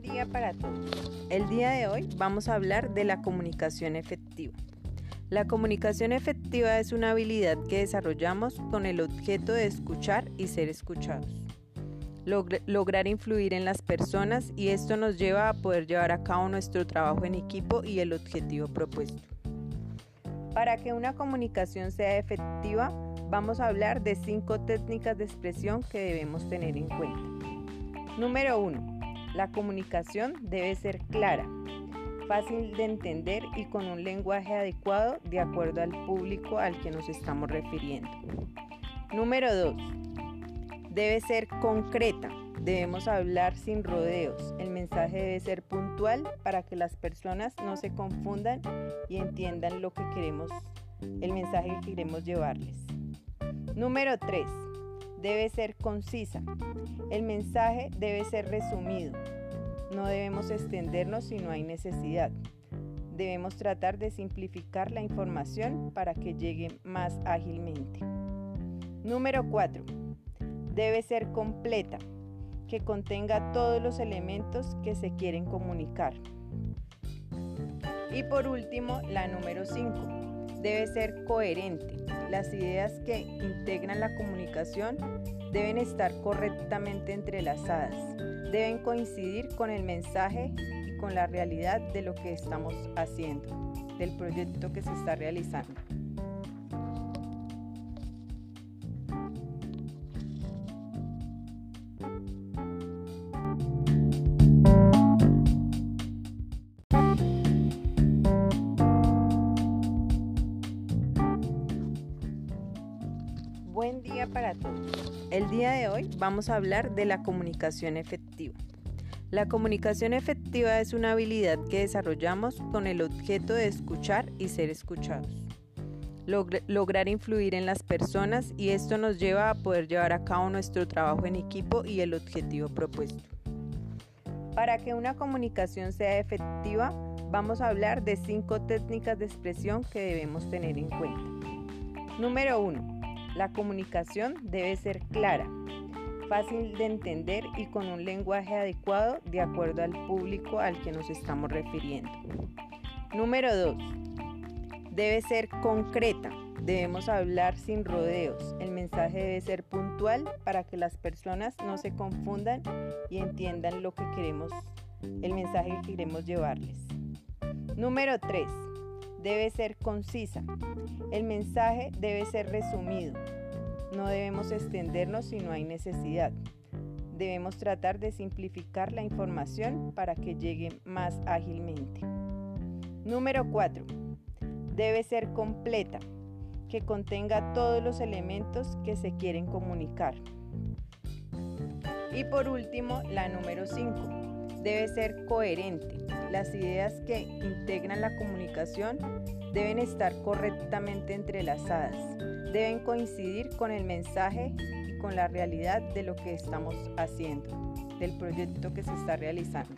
día para todos. El día de hoy vamos a hablar de la comunicación efectiva. La comunicación efectiva es una habilidad que desarrollamos con el objeto de escuchar y ser escuchados. lograr influir en las personas y esto nos lleva a poder llevar a cabo nuestro trabajo en equipo y el objetivo propuesto. Para que una comunicación sea efectiva, vamos a hablar de cinco técnicas de expresión que debemos tener en cuenta. Número 1. La comunicación debe ser clara, fácil de entender y con un lenguaje adecuado de acuerdo al público al que nos estamos refiriendo. Número 2. Debe ser concreta. Debemos hablar sin rodeos. El mensaje debe ser puntual para que las personas no se confundan y entiendan lo que queremos, el mensaje que queremos llevarles. Número 3. Debe ser concisa. El mensaje debe ser resumido. No debemos extendernos si no hay necesidad. Debemos tratar de simplificar la información para que llegue más ágilmente. Número 4. Debe ser completa, que contenga todos los elementos que se quieren comunicar. Y por último, la número 5. Debe ser coherente. Las ideas que integran la comunicación deben estar correctamente entrelazadas deben coincidir con el mensaje y con la realidad de lo que estamos haciendo, del proyecto que se está realizando. Para todos. El día de hoy vamos a hablar de la comunicación efectiva. La comunicación efectiva es una habilidad que desarrollamos con el objeto de escuchar y ser escuchados. lograr influir en las personas y esto nos lleva a poder llevar a cabo nuestro trabajo en equipo y el objetivo propuesto. Para que una comunicación sea efectiva, vamos a hablar de cinco técnicas de expresión que debemos tener en cuenta. Número 1 la comunicación debe ser clara, fácil de entender y con un lenguaje adecuado de acuerdo al público al que nos estamos refiriendo. Número 2. Debe ser concreta. Debemos hablar sin rodeos. El mensaje debe ser puntual para que las personas no se confundan y entiendan lo que queremos, el mensaje que queremos llevarles. Número 3 debe ser concisa. El mensaje debe ser resumido. No debemos extendernos si no hay necesidad. Debemos tratar de simplificar la información para que llegue más ágilmente. Número 4. Debe ser completa, que contenga todos los elementos que se quieren comunicar. Y por último, la número 5 debe ser coherente. Las ideas que integran la comunicación deben estar correctamente entrelazadas, deben coincidir con el mensaje y con la realidad de lo que estamos haciendo, del proyecto que se está realizando.